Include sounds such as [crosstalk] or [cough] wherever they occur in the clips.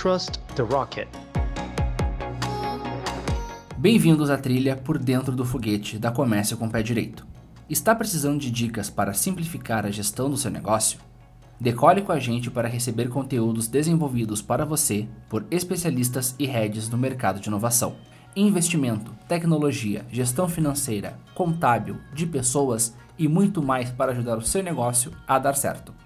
Trust the Rocket. Bem-vindos à trilha por dentro do foguete da Comércio com Pé Direito. Está precisando de dicas para simplificar a gestão do seu negócio? Decole com a gente para receber conteúdos desenvolvidos para você por especialistas e heads do mercado de inovação. Investimento, tecnologia, gestão financeira, contábil, de pessoas e muito mais para ajudar o seu negócio a dar certo.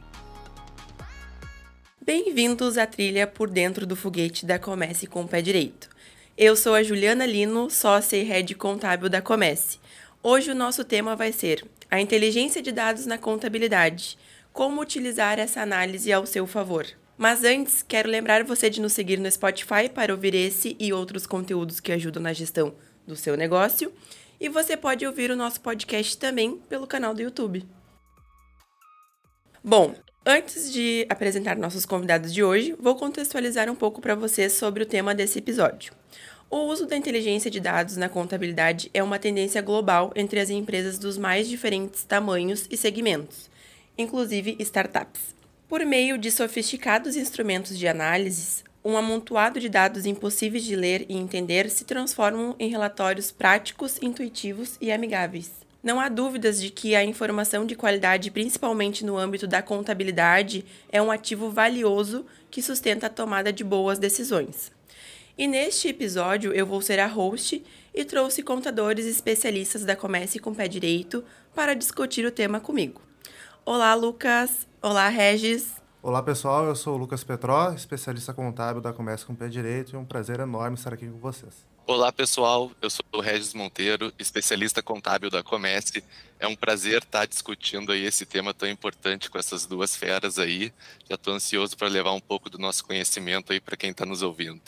Bem-vindos à trilha por dentro do foguete da Comece com o Pé Direito. Eu sou a Juliana Lino, sócia e head contábil da Comece. Hoje o nosso tema vai ser a inteligência de dados na contabilidade. Como utilizar essa análise ao seu favor. Mas antes, quero lembrar você de nos seguir no Spotify para ouvir esse e outros conteúdos que ajudam na gestão do seu negócio. E você pode ouvir o nosso podcast também pelo canal do YouTube. Bom, Antes de apresentar nossos convidados de hoje, vou contextualizar um pouco para vocês sobre o tema desse episódio. O uso da inteligência de dados na contabilidade é uma tendência global entre as empresas dos mais diferentes tamanhos e segmentos, inclusive startups. Por meio de sofisticados instrumentos de análise, um amontoado de dados impossíveis de ler e entender se transformam em relatórios práticos, intuitivos e amigáveis. Não há dúvidas de que a informação de qualidade, principalmente no âmbito da contabilidade, é um ativo valioso que sustenta a tomada de boas decisões. E neste episódio eu vou ser a host e trouxe contadores especialistas da Comece com Pé Direito para discutir o tema comigo. Olá, Lucas. Olá, Regis. Olá, pessoal. Eu sou o Lucas Petró, especialista contábil da Comece com Pé Direito, e é um prazer enorme estar aqui com vocês. Olá pessoal, eu sou o Regis Monteiro, especialista contábil da Comece. É um prazer estar discutindo aí esse tema tão importante com essas duas feras aí. Já estou ansioso para levar um pouco do nosso conhecimento aí para quem está nos ouvindo.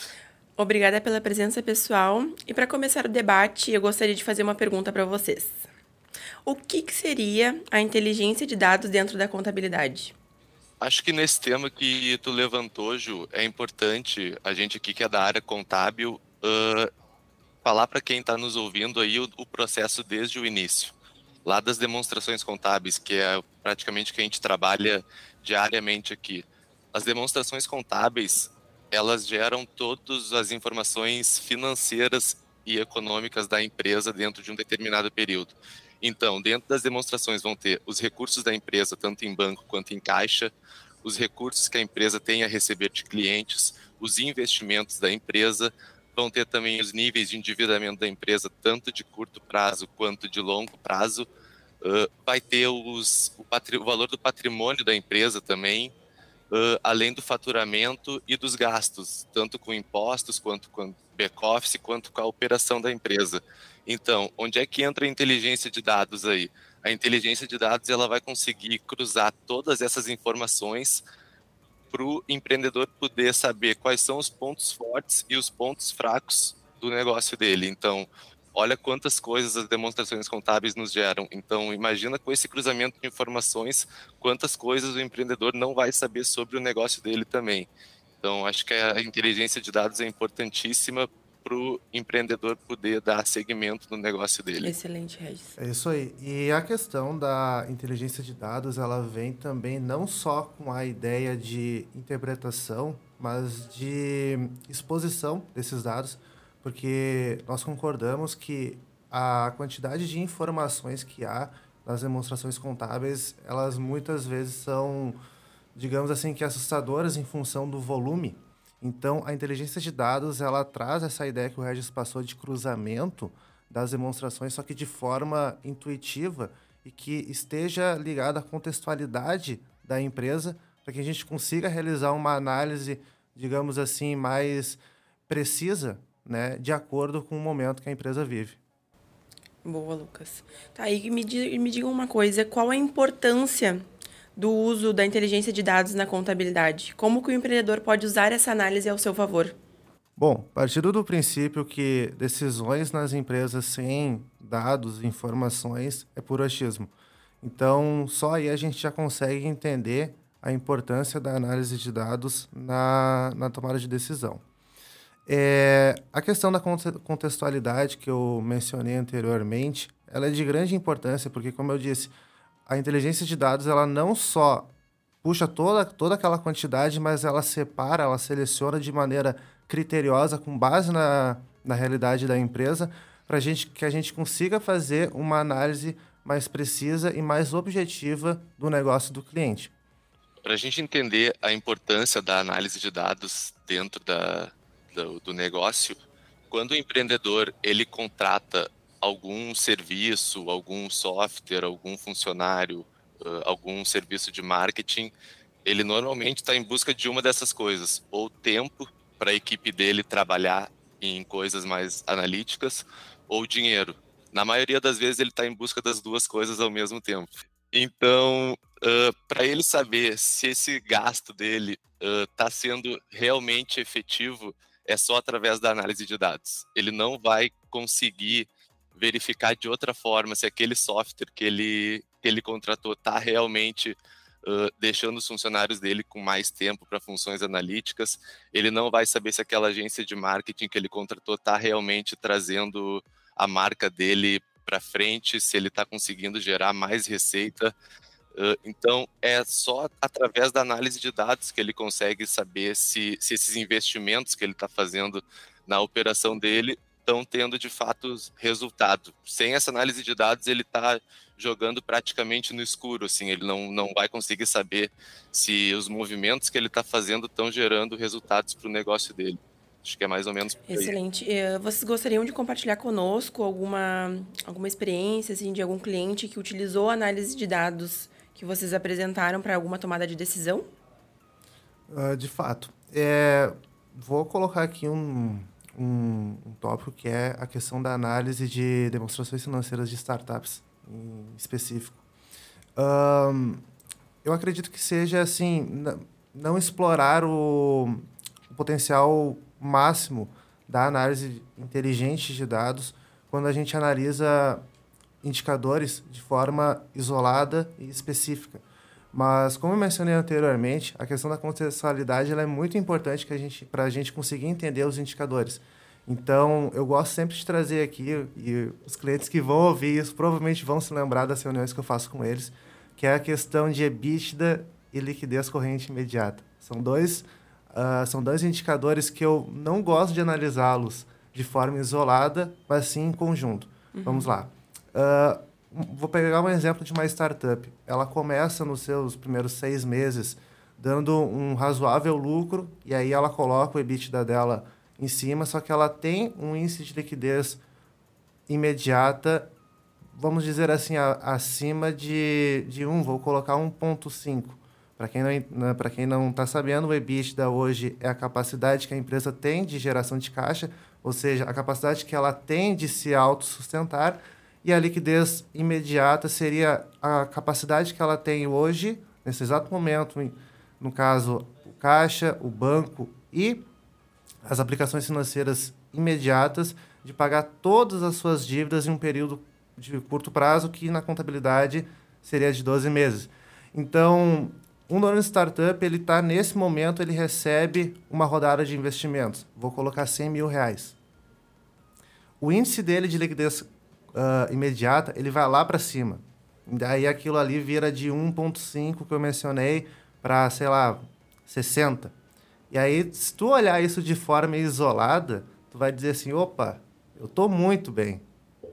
Obrigada pela presença pessoal. E para começar o debate, eu gostaria de fazer uma pergunta para vocês. O que, que seria a inteligência de dados dentro da contabilidade? Acho que nesse tema que tu levantou, Ju, é importante a gente aqui que é da área contábil uh, falar para quem está nos ouvindo aí o, o, processo desde o início, lá das demonstrações contábeis, que é praticamente que a gente trabalha diariamente aqui. As demonstrações contábeis, elas geram todas as informações financeiras e econômicas da empresa dentro de um determinado período. Então, dentro das demonstrações vão ter os recursos da empresa, tanto em banco quanto em caixa, os recursos que a empresa tem a receber de clientes, os investimentos da empresa, vão ter também os níveis de endividamento da empresa, tanto de curto prazo quanto de longo prazo. Uh, vai ter os, o, o, valor do patrimônio da empresa também, uh, além do faturamento e dos gastos, tanto com impostos quanto com back-office, quanto com a operação da empresa. Então, onde é que entra a inteligência de dados aí? A inteligência de dados ela vai conseguir cruzar todas essas informações para o empreendedor poder saber quais são os pontos fortes e os pontos fracos do negócio dele. Então, olha quantas coisas as demonstrações contábeis nos geram. Então, imagina com esse cruzamento de informações, quantas coisas o empreendedor não vai saber sobre o negócio dele também. Então, acho que a inteligência de dados é importantíssima para o empreendedor poder dar segmento no negócio dele. Excelente, Regis. É isso aí. E a questão da inteligência de dados, ela vem também não só com a ideia de interpretação, mas de exposição desses dados, porque nós concordamos que a quantidade de informações que há nas demonstrações contábeis, elas muitas vezes são, digamos assim, que assustadoras em função do volume então, a inteligência de dados, ela traz essa ideia que o Regis passou de cruzamento das demonstrações, só que de forma intuitiva e que esteja ligada à contextualidade da empresa, para que a gente consiga realizar uma análise, digamos assim, mais precisa, né, de acordo com o momento que a empresa vive. Boa, Lucas. Tá, e me, me diga uma coisa, qual a importância do uso da inteligência de dados na contabilidade? Como que o empreendedor pode usar essa análise ao seu favor? Bom, partindo do princípio que decisões nas empresas sem dados, informações, é puro achismo. Então, só aí a gente já consegue entender a importância da análise de dados na, na tomada de decisão. É, a questão da contextualidade que eu mencionei anteriormente, ela é de grande importância, porque, como eu disse, a inteligência de dados ela não só puxa toda, toda aquela quantidade, mas ela separa, ela seleciona de maneira criteriosa, com base na, na realidade da empresa, para gente, que a gente consiga fazer uma análise mais precisa e mais objetiva do negócio do cliente. Para a gente entender a importância da análise de dados dentro da, do, do negócio, quando o empreendedor ele contrata algum serviço, algum software, algum funcionário, uh, algum serviço de marketing, ele normalmente está em busca de uma dessas coisas, ou tempo para a equipe dele trabalhar em coisas mais analíticas, ou dinheiro. Na maioria das vezes ele está em busca das duas coisas ao mesmo tempo. Então, uh, para ele saber se esse gasto dele está uh, sendo realmente efetivo, é só através da análise de dados. Ele não vai conseguir verificar de outra forma se aquele software que ele, que ele contratou está realmente uh, deixando os funcionários dele com mais tempo para funções analíticas. Ele não vai saber se aquela agência de marketing que ele contratou está realmente trazendo a marca dele para frente, se ele está conseguindo gerar mais receita. Então, é só através da análise de dados que ele consegue saber se, se esses investimentos que ele está fazendo na operação dele estão tendo de fato resultado. Sem essa análise de dados, ele está jogando praticamente no escuro, assim, ele não, não vai conseguir saber se os movimentos que ele está fazendo estão gerando resultados para o negócio dele. Acho que é mais ou menos. Excelente. Eh, vocês gostariam de compartilhar conosco alguma, alguma experiência assim, de algum cliente que utilizou a análise de dados que vocês apresentaram para alguma tomada de decisão? Uh, de fato. É, vou colocar aqui um, um, um tópico que é a questão da análise de demonstrações financeiras de startups em específico. Um, eu acredito que seja assim, não explorar o, o potencial máximo da análise inteligente de dados quando a gente analisa indicadores de forma isolada e específica. Mas, como eu mencionei anteriormente, a questão da contextualidade é muito importante para a gente conseguir entender os indicadores. Então, eu gosto sempre de trazer aqui, e os clientes que vão ouvir isso provavelmente vão se lembrar das reuniões que eu faço com eles, que é a questão de EBITDA e liquidez corrente imediata. São dois Uh, são dois indicadores que eu não gosto de analisá-los de forma isolada, mas sim em conjunto. Uhum. Vamos lá. Uh, vou pegar um exemplo de uma startup. Ela começa nos seus primeiros seis meses dando um razoável lucro e aí ela coloca o EBITDA dela em cima, só que ela tem um índice de liquidez imediata, vamos dizer assim, a, acima de, de 1, vou colocar 1.5. Para quem não né, para quem não está sabendo, o EBITDA hoje é a capacidade que a empresa tem de geração de caixa, ou seja, a capacidade que ela tem de se autossustentar, e a liquidez imediata seria a capacidade que ela tem hoje, nesse exato momento, no caso, o caixa, o banco e as aplicações financeiras imediatas de pagar todas as suas dívidas em um período de curto prazo, que na contabilidade seria de 12 meses. Então, um dono de startup, ele está nesse momento, ele recebe uma rodada de investimentos. Vou colocar 100 mil reais. O índice dele de liquidez uh, imediata, ele vai lá para cima. Daí aquilo ali vira de 1,5 que eu mencionei para, sei lá, 60. E aí, se tu olhar isso de forma isolada, tu vai dizer assim, opa, eu estou muito bem,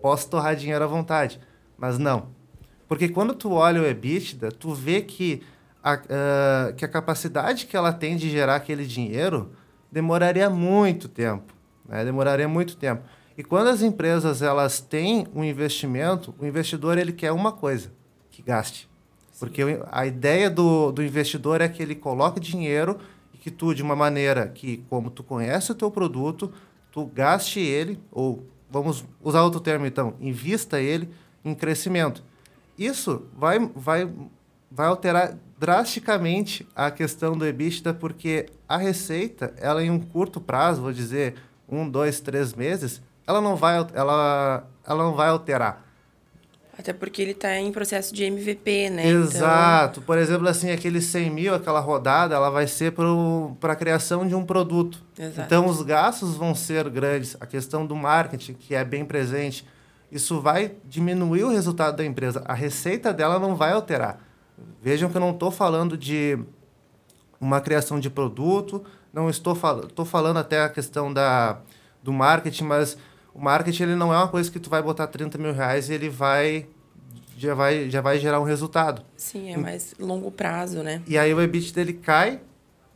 posso torrar dinheiro à vontade. Mas não. Porque quando tu olha o EBITDA, tu vê que a, uh, que a capacidade que ela tem de gerar aquele dinheiro demoraria muito tempo. Né? Demoraria muito tempo. E quando as empresas elas têm um investimento, o investidor ele quer uma coisa, que gaste. Porque a ideia do, do investidor é que ele coloque dinheiro e que tu, de uma maneira que, como tu conhece o teu produto, tu gaste ele, ou vamos usar outro termo então, invista ele em crescimento. Isso vai, vai, vai alterar drasticamente a questão do EBITDA, porque a receita, ela em um curto prazo, vou dizer um, dois, três meses, ela não vai, ela, ela não vai alterar. Até porque ele está em processo de MVP, né? Exato. Então... Por exemplo, assim, aqueles 100 mil, aquela rodada, ela vai ser para a criação de um produto. Exato. Então, os gastos vão ser grandes. A questão do marketing, que é bem presente, isso vai diminuir o resultado da empresa. A receita dela não vai alterar Vejam que eu não estou falando de uma criação de produto, não estou, fal estou falando até a questão da, do marketing, mas o marketing ele não é uma coisa que tu vai botar 30 mil reais e ele vai já vai, já vai gerar um resultado. Sim, é mais longo prazo, né? E aí o EBIT dele cai,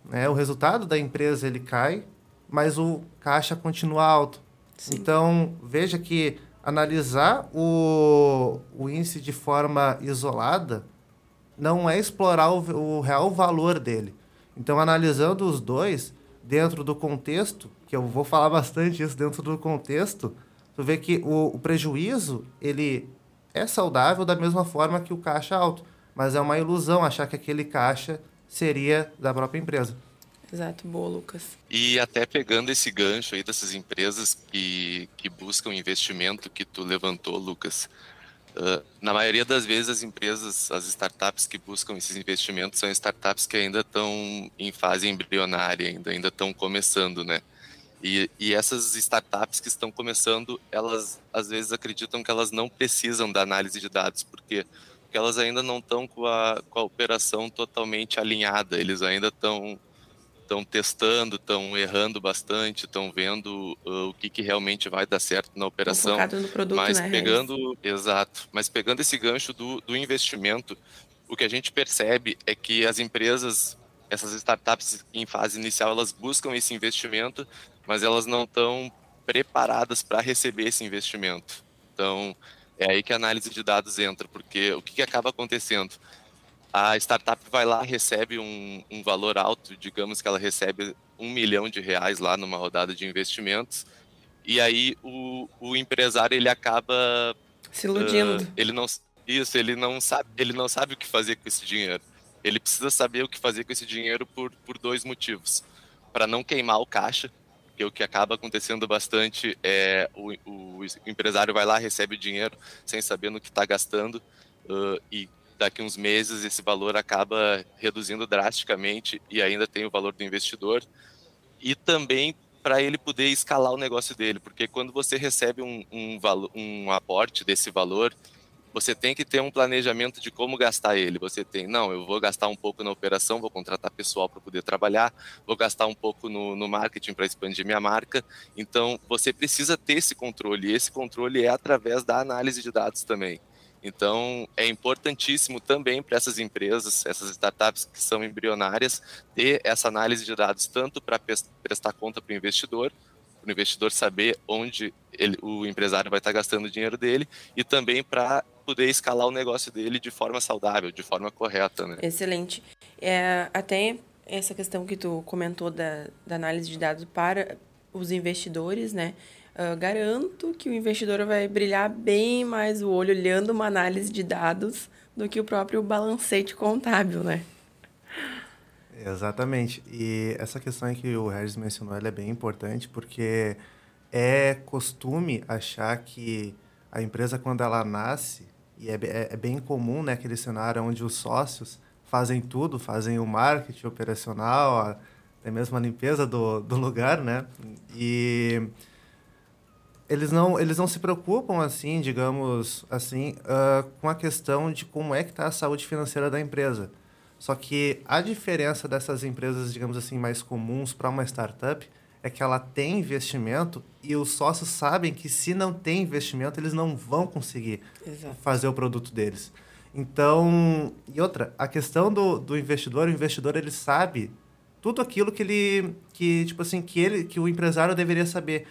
né? o resultado da empresa ele cai, mas o caixa continua alto. Sim. Então, veja que analisar o, o índice de forma isolada não é explorar o, o real valor dele. Então, analisando os dois dentro do contexto, que eu vou falar bastante isso dentro do contexto, tu vê que o, o prejuízo ele é saudável da mesma forma que o caixa alto, mas é uma ilusão achar que aquele caixa seria da própria empresa. Exato, boa, Lucas. E até pegando esse gancho aí dessas empresas que, que buscam investimento que tu levantou, Lucas, uh, na maioria das vezes as empresas, as startups que buscam esses investimentos são startups que ainda estão em fase embrionária, ainda ainda estão começando, né? E, e essas startups que estão começando, elas às vezes acreditam que elas não precisam da análise de dados, porque porque elas ainda não estão com a, com a operação totalmente alinhada, eles ainda estão estão testando, estão errando bastante, estão vendo uh, o que, que realmente vai dar certo na operação. No produto, mas né, pegando, exato, mas pegando esse gancho do, do investimento, o que a gente percebe é que as empresas, essas startups em fase inicial, elas buscam esse investimento, mas elas não estão preparadas para receber esse investimento. Então, é aí que a análise de dados entra, porque o que, que acaba acontecendo? A startup vai lá, recebe um, um, valor alto, digamos que ela recebe um milhão de reais lá numa rodada de investimentos, e aí o, o empresário ele acaba se iludindo. Uh, ele não isso, ele não sabe, ele não sabe o que fazer com esse dinheiro. Ele precisa saber o que fazer com esse dinheiro por, por dois motivos: para não queimar o caixa, que o que acaba acontecendo bastante é o, o empresário vai lá, recebe o dinheiro sem saber no que está gastando uh, e daqui uns meses esse valor acaba reduzindo drasticamente e ainda tem o valor do investidor. E também para ele poder escalar o negócio dele, porque quando você recebe um, um, um aporte desse valor, você tem que ter um planejamento de como gastar ele. Você tem, não, eu vou gastar um pouco na operação, vou contratar pessoal para poder trabalhar, vou gastar um pouco no, no marketing para expandir minha marca. Então, você precisa ter esse controle, e esse controle é através da análise de dados também. Então, é importantíssimo também para essas empresas, essas startups que são embrionárias, ter essa análise de dados, tanto para prestar conta para o investidor, para o investidor saber onde ele, o empresário vai estar gastando o dinheiro dele, e também para poder escalar o negócio dele de forma saudável, de forma correta. Né? Excelente. É, até essa questão que tu comentou da, da análise de dados para os investidores, né? Uh, garanto que o investidor vai brilhar bem mais o olho olhando uma análise de dados do que o próprio balancete contábil, né? Exatamente. E essa questão que o Regis mencionou é bem importante porque é costume achar que a empresa, quando ela nasce, e é, é, é bem comum né, aquele cenário onde os sócios fazem tudo, fazem o marketing operacional, até mesmo a limpeza do, do lugar, né? E eles não, eles não se preocupam, assim, digamos assim, uh, com a questão de como é que está a saúde financeira da empresa. Só que a diferença dessas empresas, digamos assim, mais comuns para uma startup é que ela tem investimento e os sócios sabem que se não tem investimento, eles não vão conseguir Exato. fazer o produto deles. Então, e outra, a questão do, do investidor, o investidor ele sabe tudo aquilo que ele que tipo assim, que ele que o empresário deveria saber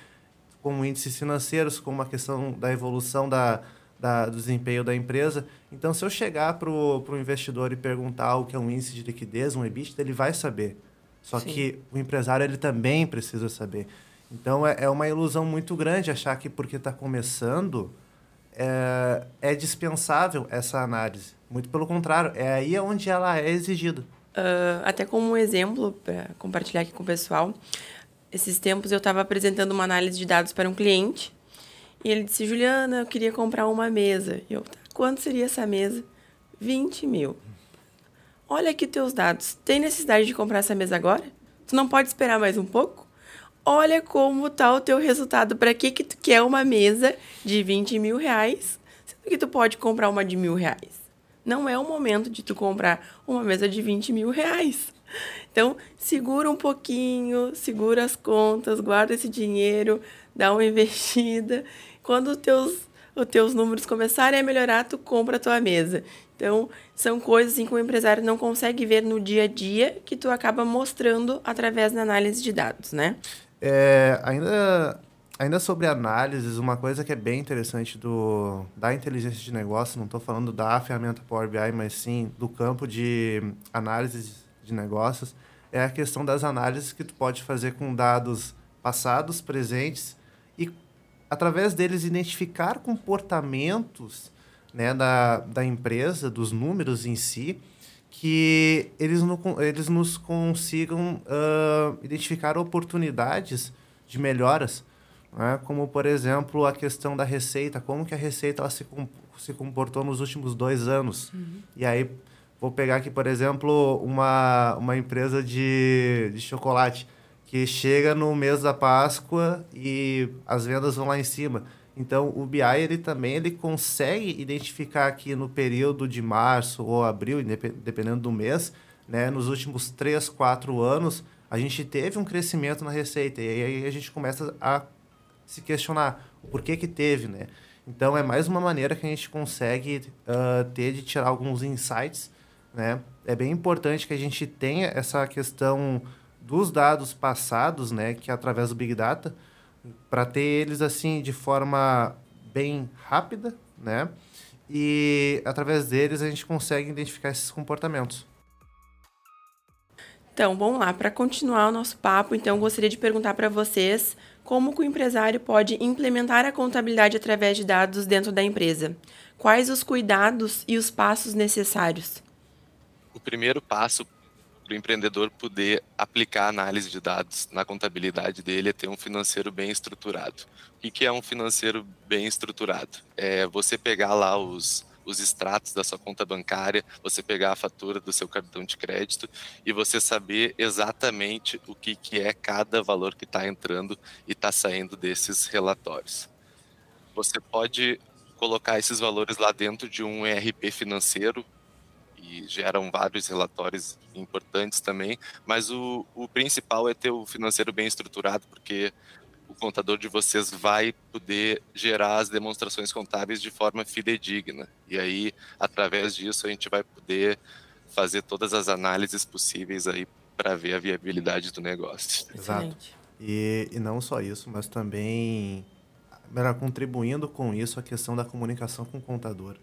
como índices financeiros, como a questão da evolução da, da, do desempenho da empresa. Então, se eu chegar para o investidor e perguntar o que é um índice de liquidez, um EBITDA, ele vai saber. Só Sim. que o empresário ele também precisa saber. Então, é, é uma ilusão muito grande achar que porque está começando é, é dispensável essa análise. Muito pelo contrário, é aí onde ela é exigida. Uh, até como um exemplo, para compartilhar aqui com o pessoal, esses tempos eu estava apresentando uma análise de dados para um cliente e ele disse: Juliana, eu queria comprar uma mesa. E eu, tá, quanto seria essa mesa? 20 mil. Olha aqui teus dados. Tem necessidade de comprar essa mesa agora? Tu não pode esperar mais um pouco? Olha como tá o teu resultado. Para que que tu quer uma mesa de 20 mil reais? Sendo que tu pode comprar uma de mil reais. não é o momento de tu comprar uma mesa de 20 mil reais. Então, segura um pouquinho, segura as contas, guarda esse dinheiro, dá uma investida. Quando os teus, os teus números começarem a melhorar, tu compra a tua mesa. Então, são coisas assim, que o empresário não consegue ver no dia a dia que tu acaba mostrando através da análise de dados, né? É, ainda, ainda sobre análises, uma coisa que é bem interessante do, da inteligência de negócio, não estou falando da ferramenta Power BI, mas sim do campo de análise de negócios, é a questão das análises que tu pode fazer com dados passados, presentes e através deles identificar comportamentos né, da, da empresa, dos números em si, que eles, no, eles nos consigam uh, identificar oportunidades de melhoras, né? como, por exemplo, a questão da receita, como que a receita ela se, se comportou nos últimos dois anos. Uhum. E aí, vou pegar aqui, por exemplo, uma, uma empresa de, de chocolate, que chega no mês da Páscoa e as vendas vão lá em cima. Então, o BI ele também ele consegue identificar aqui no período de março ou abril, dependendo do mês, né, nos últimos 3, 4 anos, a gente teve um crescimento na receita. E aí a gente começa a se questionar o porquê que teve, né? Então, é mais uma maneira que a gente consegue uh, ter de tirar alguns insights, né? É bem importante que a gente tenha essa questão dos dados passados, né, que é através do Big Data, para ter eles assim de forma bem rápida, né? E através deles a gente consegue identificar esses comportamentos. Então, vamos lá, para continuar o nosso papo, então gostaria de perguntar para vocês como o empresário pode implementar a contabilidade através de dados dentro da empresa. Quais os cuidados e os passos necessários? O primeiro passo para o empreendedor poder aplicar análise de dados na contabilidade dele é ter um financeiro bem estruturado. O que é um financeiro bem estruturado? É você pegar lá os, os extratos da sua conta bancária, você pegar a fatura do seu cartão de crédito e você saber exatamente o que, que é cada valor que está entrando e está saindo desses relatórios. Você pode colocar esses valores lá dentro de um ERP financeiro e geram vários relatórios importantes também, mas o, o principal é ter o financeiro bem estruturado, porque o contador de vocês vai poder gerar as demonstrações contábeis de forma fidedigna. E aí, através disso, a gente vai poder fazer todas as análises possíveis aí para ver a viabilidade do negócio. Exato. E, e não só isso, mas também contribuindo com isso a questão da comunicação com o contador.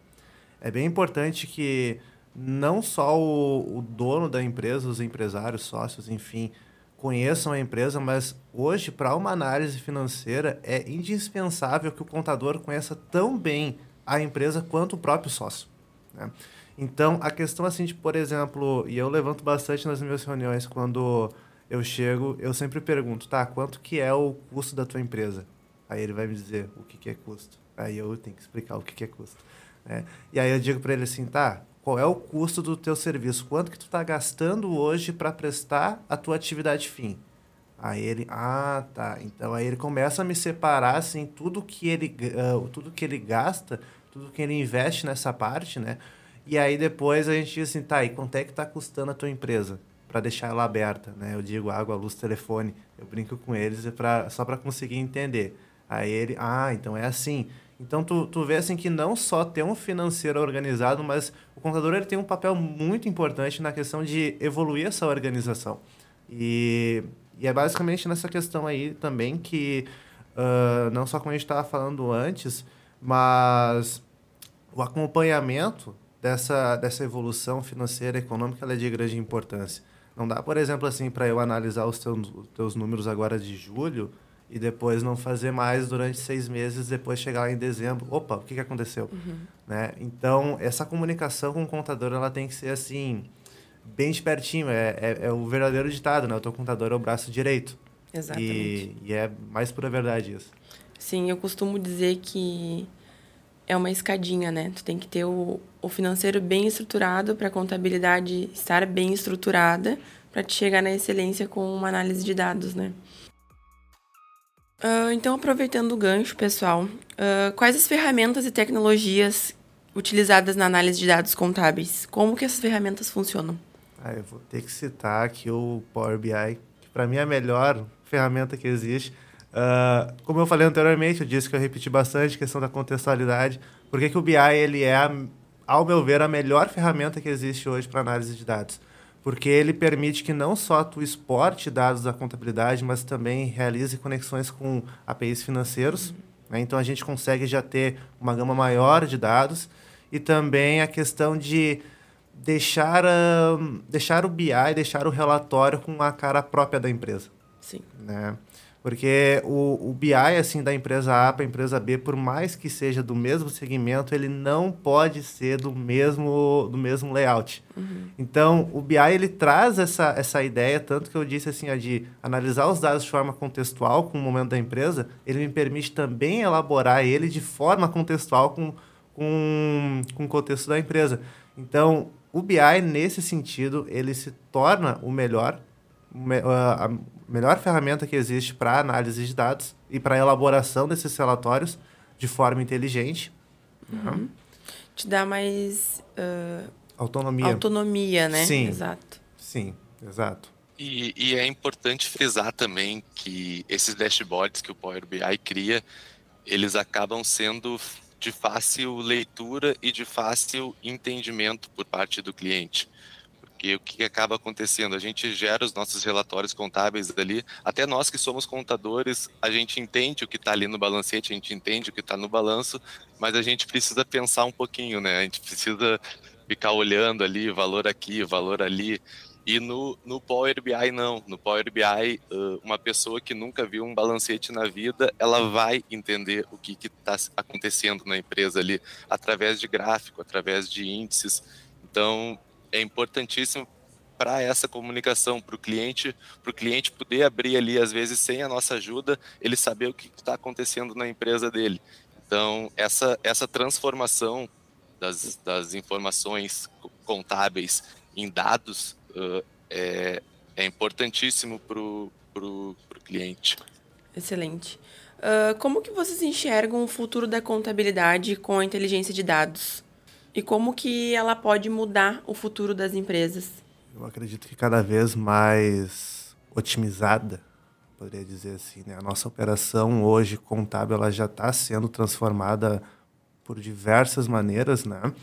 É bem importante que não só o, o dono da empresa, os empresários, sócios, enfim, conheçam a empresa, mas hoje, para uma análise financeira, é indispensável que o contador conheça tão bem a empresa quanto o próprio sócio. Né? Então, a questão assim de, por exemplo, e eu levanto bastante nas minhas reuniões quando eu chego, eu sempre pergunto, tá, quanto que é o custo da tua empresa? Aí ele vai me dizer o que, que é custo. Aí eu tenho que explicar o que, que é custo. Né? E aí eu digo para ele assim, tá, qual é o custo do teu serviço? Quanto que tu está gastando hoje para prestar a tua atividade fim? Aí ele, ah, tá. Então aí ele começa a me separar assim tudo que ele, uh, tudo que ele gasta, tudo que ele investe nessa parte, né? E aí depois a gente diz assim, tá, e quanto é que está custando a tua empresa para deixar ela aberta, né? Eu digo água, luz, telefone. Eu brinco com eles pra, só para conseguir entender. Aí ele, ah, então é assim. Então tu, tu vê assim que não só ter um financeiro organizado, mas o contador ele tem um papel muito importante na questão de evoluir essa organização. E, e é basicamente nessa questão aí também que, uh, não só como a gente estava falando antes, mas o acompanhamento dessa, dessa evolução financeira e econômica é de grande importância. Não dá, por exemplo, assim, para eu analisar os teus, os teus números agora de julho e depois não fazer mais durante seis meses, depois chegar lá em dezembro, opa, o que, que aconteceu? Uhum. Né? Então, essa comunicação com o contador, ela tem que ser assim, bem de pertinho, é, é, é o verdadeiro ditado, né? O teu contador é o braço direito. Exatamente. E, e é mais pura verdade isso. Sim, eu costumo dizer que é uma escadinha, né? Tu tem que ter o, o financeiro bem estruturado para a contabilidade estar bem estruturada para te chegar na excelência com uma análise de dados, né? Uh, então, aproveitando o gancho, pessoal, uh, quais as ferramentas e tecnologias utilizadas na análise de dados contábeis. Como que essas ferramentas funcionam? Ah, eu vou ter que citar aqui o Power BI, que para mim é a melhor ferramenta que existe. Uh, como eu falei anteriormente, eu disse que eu repeti bastante a questão da contextualidade. Por que, que o BI ele é, ao meu ver, a melhor ferramenta que existe hoje para análise de dados? Porque ele permite que não só tu exporte dados da contabilidade, mas também realize conexões com APIs financeiros. Uhum. Né? Então a gente consegue já ter uma gama maior de dados e também a questão de deixar, uh, deixar o BI, deixar o relatório com a cara própria da empresa. Sim. Né? Porque o, o BI, assim, da empresa A para a empresa B, por mais que seja do mesmo segmento, ele não pode ser do mesmo, do mesmo layout. Uhum. Então, o BI, ele traz essa, essa ideia, tanto que eu disse, assim, a de analisar os dados de forma contextual com o momento da empresa, ele me permite também elaborar ele de forma contextual com, com, com o contexto da empresa. Então, o BI, nesse sentido, ele se torna o melhor, a melhor ferramenta que existe para análise de dados e para elaboração desses relatórios de forma inteligente. Né? Uhum. Te dá mais uh, autonomia. Autonomia, né? Sim. Exato. Sim, exato. E, e, é importante frisar também que esses dashboards que o Power BI cria, eles acabam sendo de fácil leitura e de fácil entendimento por parte do cliente. Porque o que acaba acontecendo? A gente gera os nossos relatórios contábeis ali, até nós que somos contadores, a gente entende o que está ali no balancete, a gente entende o que está no balanço, mas a gente precisa pensar um pouquinho, né? A gente precisa ficar olhando ali, valor aqui, valor ali. E no, no Power BI, não. No Power BI, uma pessoa que nunca viu um balancete na vida, ela vai entender o que está acontecendo na empresa ali, através de gráfico, através de índices. Então, é importantíssimo para essa comunicação, para o cliente, para o cliente poder abrir ali, às vezes, sem a nossa ajuda, ele saber o que está acontecendo na empresa dele. Então, essa, essa transformação das, das informações contábeis em dados uh, é, é importantíssimo para o cliente. Excelente. Uh, como que vocês enxergam o futuro da contabilidade com a inteligência de dados? E como que ela pode mudar o futuro das empresas? Eu acredito que cada vez mais otimizada, poderia dizer assim. Né? A nossa operação hoje contábil ela já está sendo transformada por diversas maneiras, né?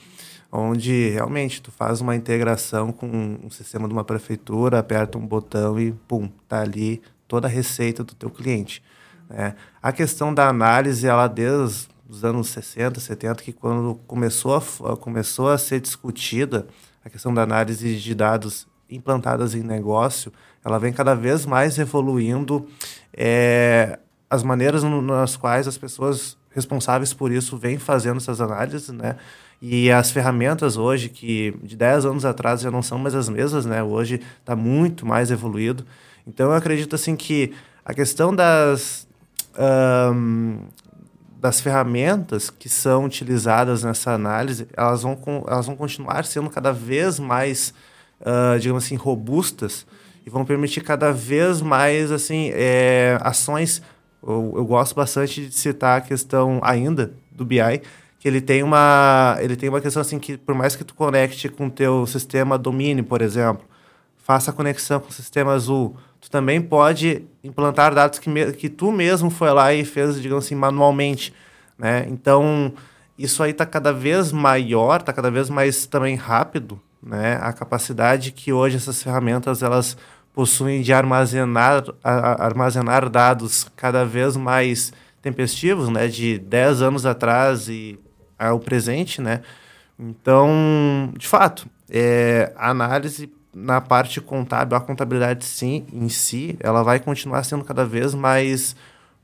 onde realmente tu faz uma integração com um sistema de uma prefeitura, aperta um botão e pum, tá ali toda a receita do teu cliente. Né? A questão da análise, ela desde os anos 60, 70, que quando começou a, começou a ser discutida a questão da análise de dados implantadas em negócio, ela vem cada vez mais evoluindo é, as maneiras nas quais as pessoas responsáveis por isso vêm fazendo essas análises, né? E as ferramentas hoje, que de 10 anos atrás já não são mais as mesmas, né? Hoje está muito mais evoluído. Então, eu acredito assim que a questão das, um, das ferramentas que são utilizadas nessa análise, elas vão, elas vão continuar sendo cada vez mais, uh, digamos assim, robustas e vão permitir cada vez mais assim é, ações. Eu, eu gosto bastante de citar a questão ainda do BI, que ele tem uma ele tem uma questão assim que por mais que tu conecte com o teu sistema domínio, por exemplo, faça a conexão com o sistema azul, tu também pode implantar dados que, me, que tu mesmo foi lá e fez, digamos assim, manualmente, né? Então, isso aí está cada vez maior, está cada vez mais também rápido, né? A capacidade que hoje essas ferramentas elas possuem de armazenar, a, armazenar dados cada vez mais tempestivos, né? De 10 anos atrás e ao presente, né? Então, de fato, é, a análise na parte contábil, a contabilidade sim, em si, ela vai continuar sendo cada vez mais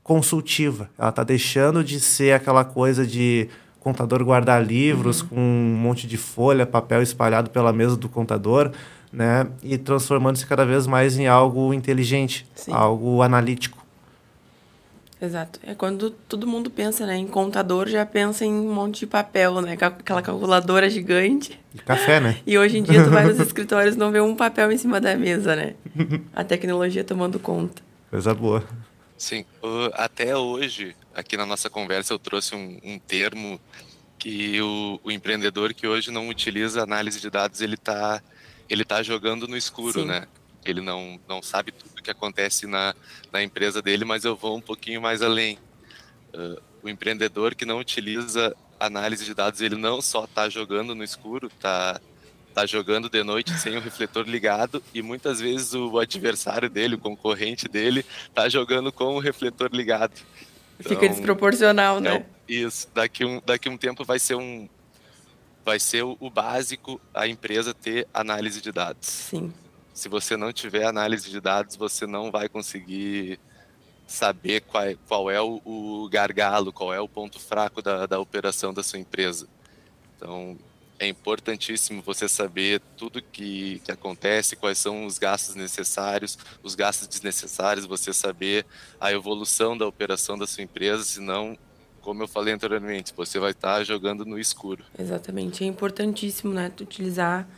consultiva. Ela está deixando de ser aquela coisa de contador guardar livros uhum. com um monte de folha, papel espalhado pela mesa do contador, né? E transformando-se cada vez mais em algo inteligente, sim. algo analítico. Exato. É quando todo mundo pensa né, em contador, já pensa em um monte de papel, né? Aquela calculadora gigante. E café, né? E hoje em dia tu vai nos [laughs] escritórios não vê um papel em cima da mesa, né? A tecnologia tomando conta. Coisa boa. Sim. Uh, até hoje, aqui na nossa conversa, eu trouxe um, um termo que o, o empreendedor que hoje não utiliza análise de dados, ele está ele tá jogando no escuro, Sim. né? Ele não, não sabe tudo que acontece na, na empresa dele, mas eu vou um pouquinho mais além. Uh, o empreendedor que não utiliza análise de dados, ele não só está jogando no escuro, está tá jogando de noite sem o refletor ligado e muitas vezes o adversário dele, o concorrente dele, está jogando com o refletor ligado. Então, Fica desproporcional, né? isso. Daqui um, daqui um tempo vai ser um vai ser o, o básico a empresa ter análise de dados. Sim. Se você não tiver análise de dados, você não vai conseguir saber qual é, qual é o, o, gargalo, qual é o ponto fraco da, da operação da sua empresa. Então, é importantíssimo você saber tudo que, que acontece, quais são os gastos necessários, os gastos desnecessários, você saber a evolução da operação da sua empresa, senão, como eu falei anteriormente, você vai estar jogando no escuro. Exatamente, é importantíssimo, né, utilizar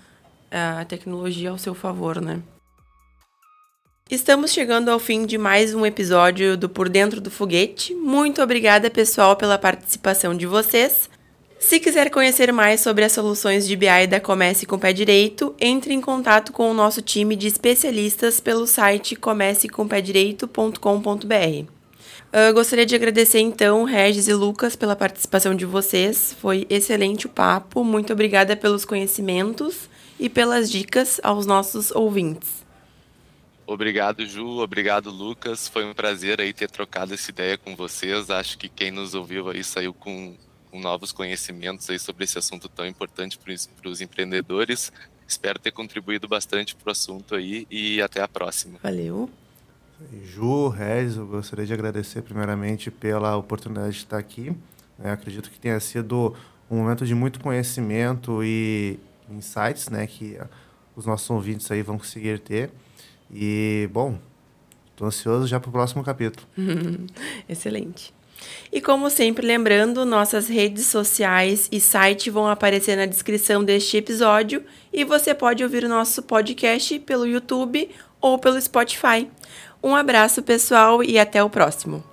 a tecnologia ao seu favor, né? Estamos chegando ao fim de mais um episódio do Por Dentro do Foguete. Muito obrigada, pessoal, pela participação de vocês. Se quiser conhecer mais sobre as soluções de BI da Comece com Pé Direito, entre em contato com o nosso time de especialistas pelo site comececompedireito.com.br. Uh, gostaria de agradecer então Regis e Lucas pela participação de vocês. Foi excelente o papo. Muito obrigada pelos conhecimentos e pelas dicas aos nossos ouvintes. Obrigado, Ju. Obrigado, Lucas. Foi um prazer aí ter trocado essa ideia com vocês. Acho que quem nos ouviu aí saiu com com novos conhecimentos aí sobre esse assunto tão importante para os empreendedores. Espero ter contribuído bastante para o assunto aí e até a próxima. Valeu. Ju, Rez, eu gostaria de agradecer primeiramente pela oportunidade de estar aqui. É, acredito que tenha sido um momento de muito conhecimento e insights, né, que os nossos ouvintes aí vão conseguir ter. E, bom, estou ansioso já para o próximo capítulo. [laughs] Excelente. E como sempre, lembrando, nossas redes sociais e site vão aparecer na descrição deste episódio e você pode ouvir o nosso podcast pelo YouTube ou pelo Spotify. Um abraço, pessoal, e até o próximo.